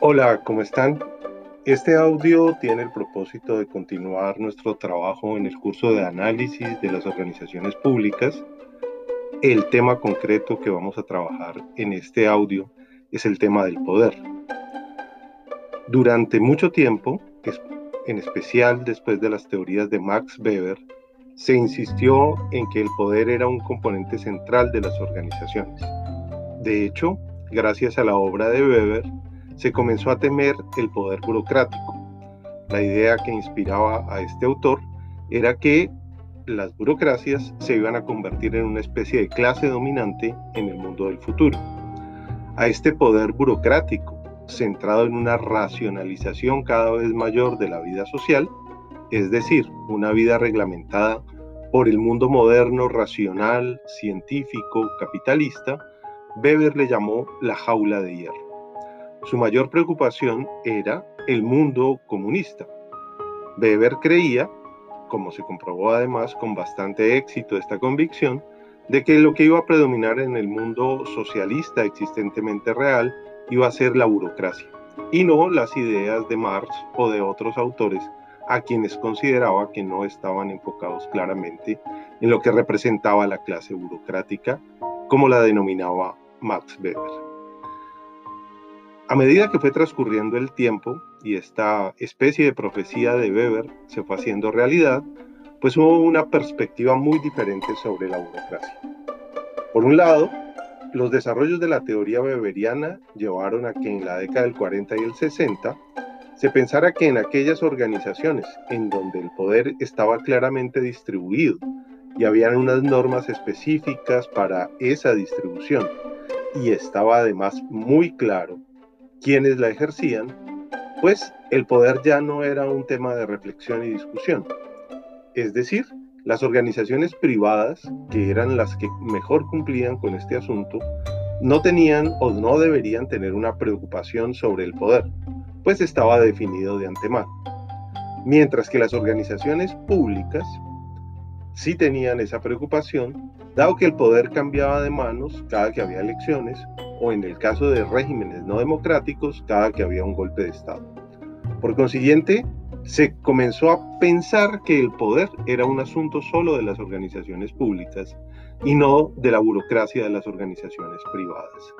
Hola, ¿cómo están? Este audio tiene el propósito de continuar nuestro trabajo en el curso de análisis de las organizaciones públicas. El tema concreto que vamos a trabajar en este audio es el tema del poder. Durante mucho tiempo, en especial después de las teorías de Max Weber, se insistió en que el poder era un componente central de las organizaciones. De hecho, gracias a la obra de Weber, se comenzó a temer el poder burocrático. La idea que inspiraba a este autor era que las burocracias se iban a convertir en una especie de clase dominante en el mundo del futuro. A este poder burocrático, centrado en una racionalización cada vez mayor de la vida social, es decir, una vida reglamentada por el mundo moderno, racional, científico, capitalista, Weber le llamó la jaula de hierro. Su mayor preocupación era el mundo comunista. Weber creía, como se comprobó además con bastante éxito esta convicción, de que lo que iba a predominar en el mundo socialista existentemente real iba a ser la burocracia y no las ideas de Marx o de otros autores a quienes consideraba que no estaban enfocados claramente en lo que representaba la clase burocrática, como la denominaba Max Weber. A medida que fue transcurriendo el tiempo y esta especie de profecía de Weber se fue haciendo realidad, pues hubo una perspectiva muy diferente sobre la burocracia. Por un lado, los desarrollos de la teoría weberiana llevaron a que en la década del 40 y el 60 se pensara que en aquellas organizaciones en donde el poder estaba claramente distribuido y habían unas normas específicas para esa distribución y estaba además muy claro quienes la ejercían, pues el poder ya no era un tema de reflexión y discusión. Es decir, las organizaciones privadas, que eran las que mejor cumplían con este asunto, no tenían o no deberían tener una preocupación sobre el poder, pues estaba definido de antemano. Mientras que las organizaciones públicas sí tenían esa preocupación, dado que el poder cambiaba de manos cada que había elecciones o en el caso de regímenes no democráticos cada que había un golpe de Estado. Por consiguiente, se comenzó a pensar que el poder era un asunto solo de las organizaciones públicas y no de la burocracia de las organizaciones privadas.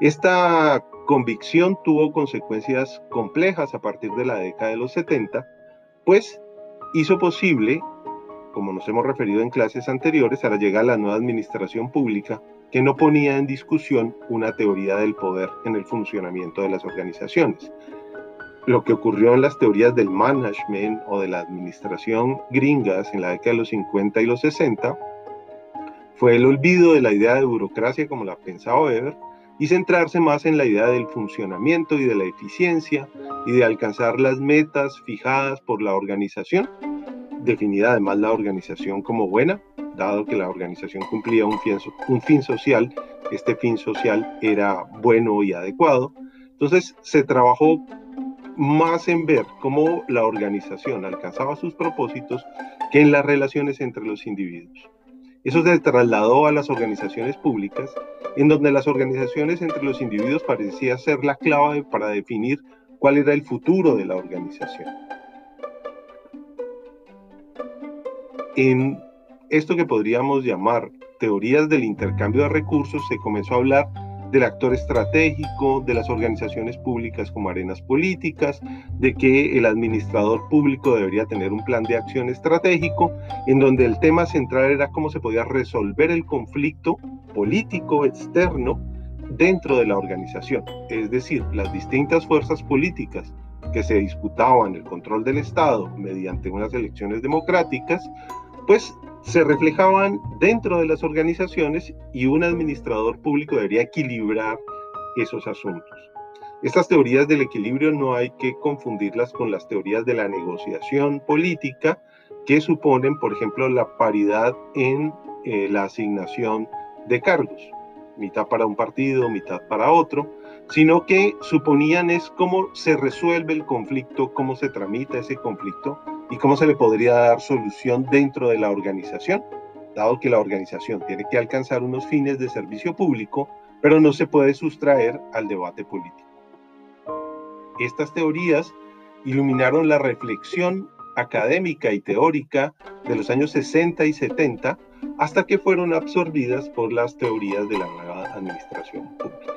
Esta convicción tuvo consecuencias complejas a partir de la década de los 70, pues hizo posible, como nos hemos referido en clases anteriores, a la llegada de la nueva administración pública, que no ponía en discusión una teoría del poder en el funcionamiento de las organizaciones. Lo que ocurrió en las teorías del management o de la administración gringas en la década de los 50 y los 60 fue el olvido de la idea de burocracia como la pensaba Weber y centrarse más en la idea del funcionamiento y de la eficiencia y de alcanzar las metas fijadas por la organización, definida además la organización como buena, dado que la organización cumplía un fin, un fin social, este fin social era bueno y adecuado. Entonces se trabajó más en ver cómo la organización alcanzaba sus propósitos que en las relaciones entre los individuos. Eso se trasladó a las organizaciones públicas, en donde las organizaciones entre los individuos parecía ser la clave para definir cuál era el futuro de la organización. En esto que podríamos llamar teorías del intercambio de recursos, se comenzó a hablar del actor estratégico, de las organizaciones públicas como arenas políticas, de que el administrador público debería tener un plan de acción estratégico, en donde el tema central era cómo se podía resolver el conflicto político externo dentro de la organización, es decir, las distintas fuerzas políticas que se disputaban el control del Estado mediante unas elecciones democráticas, pues se reflejaban dentro de las organizaciones y un administrador público debería equilibrar esos asuntos. Estas teorías del equilibrio no hay que confundirlas con las teorías de la negociación política que suponen, por ejemplo, la paridad en eh, la asignación de cargos, mitad para un partido, mitad para otro, sino que suponían es cómo se resuelve el conflicto, cómo se tramita ese conflicto y cómo se le podría dar solución dentro de la organización, dado que la organización tiene que alcanzar unos fines de servicio público, pero no se puede sustraer al debate político. Estas teorías iluminaron la reflexión académica y teórica de los años 60 y 70 hasta que fueron absorbidas por las teorías de la nueva administración pública.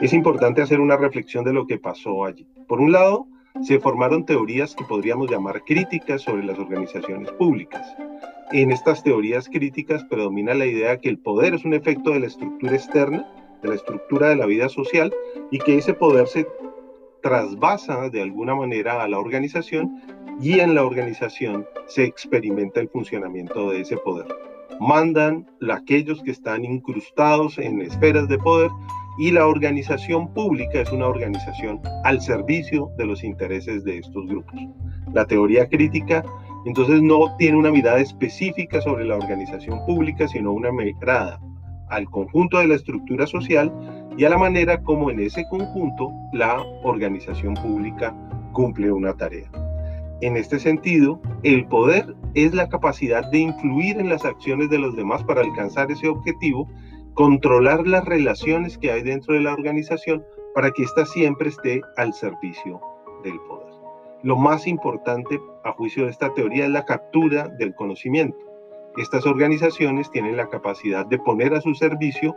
Es importante hacer una reflexión de lo que pasó allí. Por un lado, se formaron teorías que podríamos llamar críticas sobre las organizaciones públicas. En estas teorías críticas predomina la idea que el poder es un efecto de la estructura externa, de la estructura de la vida social, y que ese poder se trasvasa de alguna manera a la organización y en la organización se experimenta el funcionamiento de ese poder. Mandan aquellos que están incrustados en esferas de poder y la organización pública es una organización al servicio de los intereses de estos grupos. La teoría crítica entonces no tiene una mirada específica sobre la organización pública, sino una mirada al conjunto de la estructura social y a la manera como en ese conjunto la organización pública cumple una tarea. En este sentido, el poder es la capacidad de influir en las acciones de los demás para alcanzar ese objetivo, controlar las relaciones que hay dentro de la organización para que ésta siempre esté al servicio del poder. Lo más importante, a juicio de esta teoría, es la captura del conocimiento. Estas organizaciones tienen la capacidad de poner a su servicio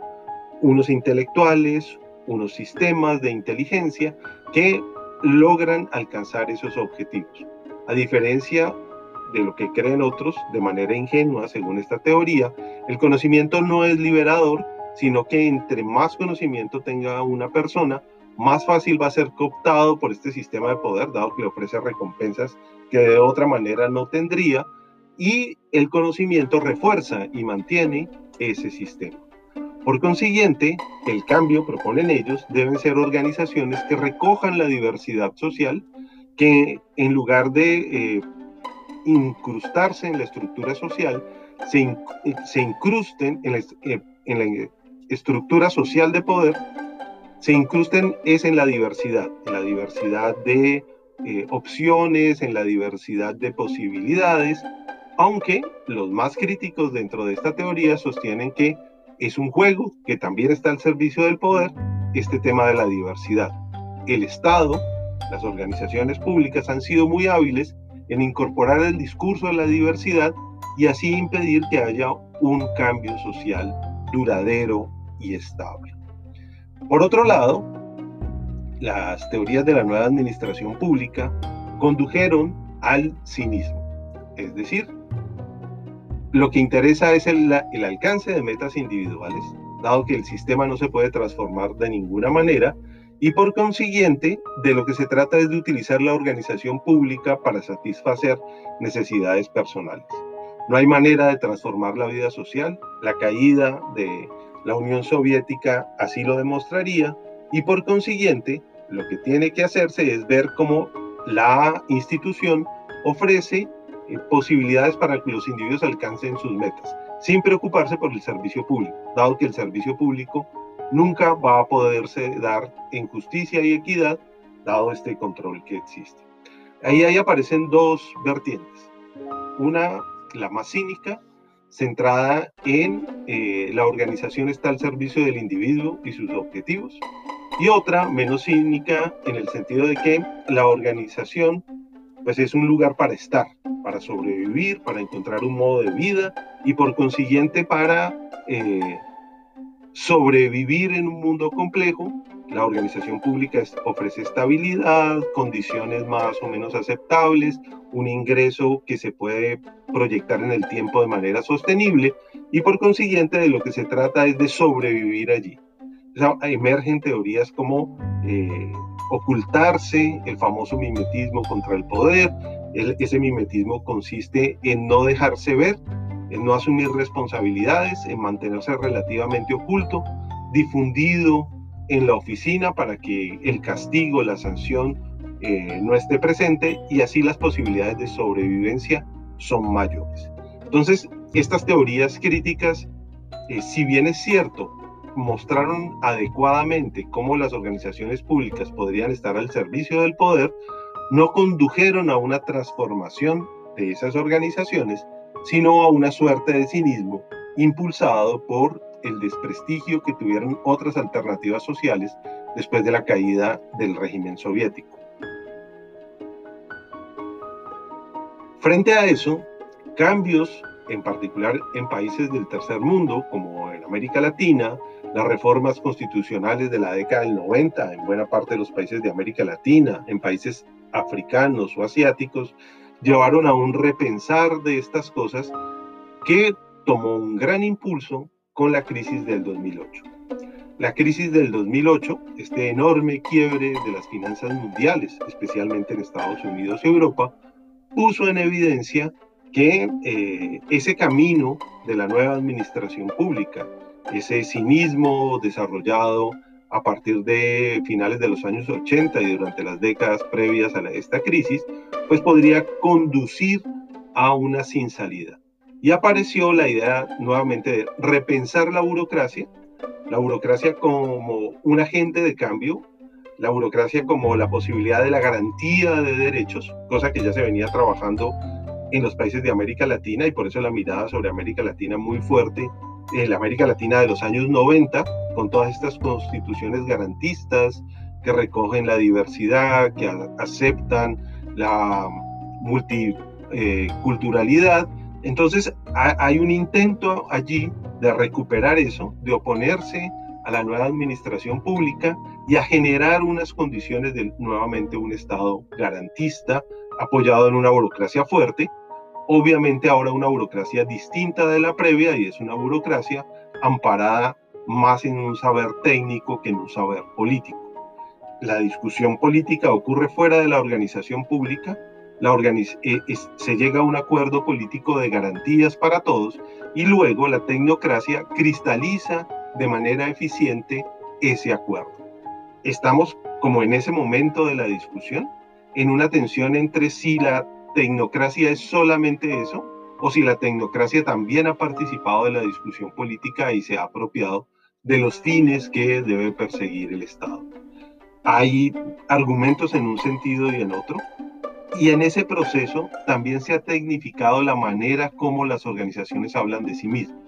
unos intelectuales, unos sistemas de inteligencia que logran alcanzar esos objetivos. A diferencia de lo que creen otros de manera ingenua, según esta teoría, el conocimiento no es liberador, sino que entre más conocimiento tenga una persona, más fácil va a ser cooptado por este sistema de poder, dado que le ofrece recompensas que de otra manera no tendría, y el conocimiento refuerza y mantiene ese sistema. Por consiguiente, el cambio, proponen ellos, deben ser organizaciones que recojan la diversidad social, que en lugar de eh, incrustarse en la estructura social, se, incrusten en la, eh, en la, estructura social de poder, se incrusten es en la diversidad, en la diversidad de eh, opciones, en la diversidad de posibilidades, aunque los más críticos dentro de esta teoría sostienen que es un juego que también está al servicio del poder, este tema de la diversidad. El Estado, las organizaciones públicas han sido muy hábiles en incorporar el discurso de la diversidad y así impedir que haya un cambio social duradero y estable. Por otro lado, las teorías de la nueva administración pública condujeron al cinismo, es decir, lo que interesa es el, alcance de metas individuales, dado que el sistema no se puede transformar de ninguna manera, y por consiguiente, de lo que se trata es de utilizar la organización pública para satisfacer necesidades personales. No hay manera de transformar la vida social, la caída de la Unión Soviética así lo demostraría, y por consiguiente, lo que tiene que hacerse es ver cómo la institución ofrece eh, posibilidades para que los individuos alcancen sus metas, sin preocuparse por el servicio público, dado que el servicio público nunca va a poderse dar en justicia y equidad, dado este control que existe. Ahí, ahí aparecen dos vertientes. Una, la más cínica, centrada en eh, la organización está al servicio del individuo y sus objetivos, y otra, menos cínica, en el sentido de que la organización pues es un lugar para estar, para sobrevivir, para encontrar un modo de vida y por consiguiente para eh, sobrevivir en un mundo complejo. La organización pública ofrece estabilidad, condiciones más o menos aceptables, un ingreso que se puede proyectar en el tiempo de manera sostenible y por consiguiente de lo que se trata es de sobrevivir allí. emergen teorías como eh, ocultarse, el famoso mimetismo contra el poder. ese mimetismo consiste en no dejarse ver, en no asumir responsabilidades, en mantenerse relativamente oculto, difundido en la oficina para que el castigo, la sanción eh, no esté presente y así las posibilidades de sobrevivencia son mayores. Entonces, estas teorías críticas, eh, si bien es cierto, mostraron adecuadamente cómo las organizaciones públicas podrían estar al servicio del poder, no condujeron a una transformación de esas organizaciones, sino a una suerte de cinismo impulsado por el desprestigio que tuvieron otras alternativas sociales después de la caída del régimen soviético. Frente a eso, cambios, en particular en países del tercer mundo, como en América Latina, las reformas constitucionales de la década del 90 en buena parte de los países de América Latina, en países africanos o asiáticos, llevaron a un repensar de estas cosas que tomó un gran impulso con la crisis del 2008. La crisis del 2008, este enorme quiebre de las finanzas mundiales, especialmente en Estados Unidos y Europa, puso en evidencia que eh, ese camino de la nueva administración pública, ese cinismo desarrollado a partir de finales de los años 80 y durante las décadas previas a esta crisis, pues podría conducir a una sin salida. Y apareció la idea nuevamente de repensar la burocracia, la burocracia como un agente de cambio, la burocracia como la posibilidad de la garantía de derechos, cosa que ya se venía trabajando en los países de América Latina y por eso la mirada sobre América Latina muy fuerte, en la América Latina de los años 90, con todas estas constituciones garantistas que recogen la diversidad, que aceptan la multiculturalidad. Entonces hay un intento allí de recuperar eso, de oponerse a la nueva administración pública y a generar unas condiciones de nuevamente un Estado garantista, apoyado en una burocracia fuerte, obviamente ahora una burocracia distinta de la previa y es una burocracia amparada más en un saber técnico que en un saber político. La discusión política ocurre fuera de la organización pública, eh, se llega a un acuerdo político de garantías para todos y luego la tecnocracia cristaliza de manera eficiente ese acuerdo. Estamos como en ese momento de la discusión, en una tensión entre si la tecnocracia es solamente eso o si la tecnocracia también ha participado de la discusión política y se ha apropiado de los fines que debe perseguir el Estado. Hay argumentos en un sentido y en otro, y en ese proceso también se ha tecnificado la manera como las organizaciones hablan de sí mismas.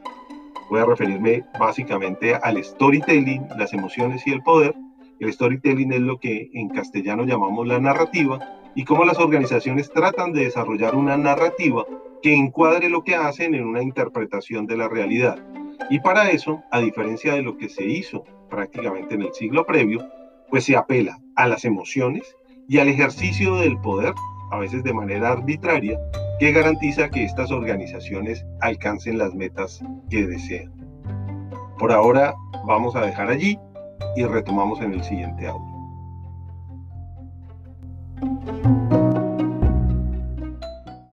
Voy a referirme básicamente al storytelling, las emociones y el poder. El storytelling es lo que en castellano llamamos la narrativa y cómo las organizaciones tratan de desarrollar una narrativa que encuadre lo que hacen en una interpretación de la realidad. Y para eso, a diferencia de lo que se hizo prácticamente en el siglo previo, pues se apela a las emociones y al ejercicio del poder, a veces de manera arbitraria, que garantiza que estas organizaciones alcancen las metas que desean. Por ahora vamos a dejar allí y retomamos en el siguiente audio.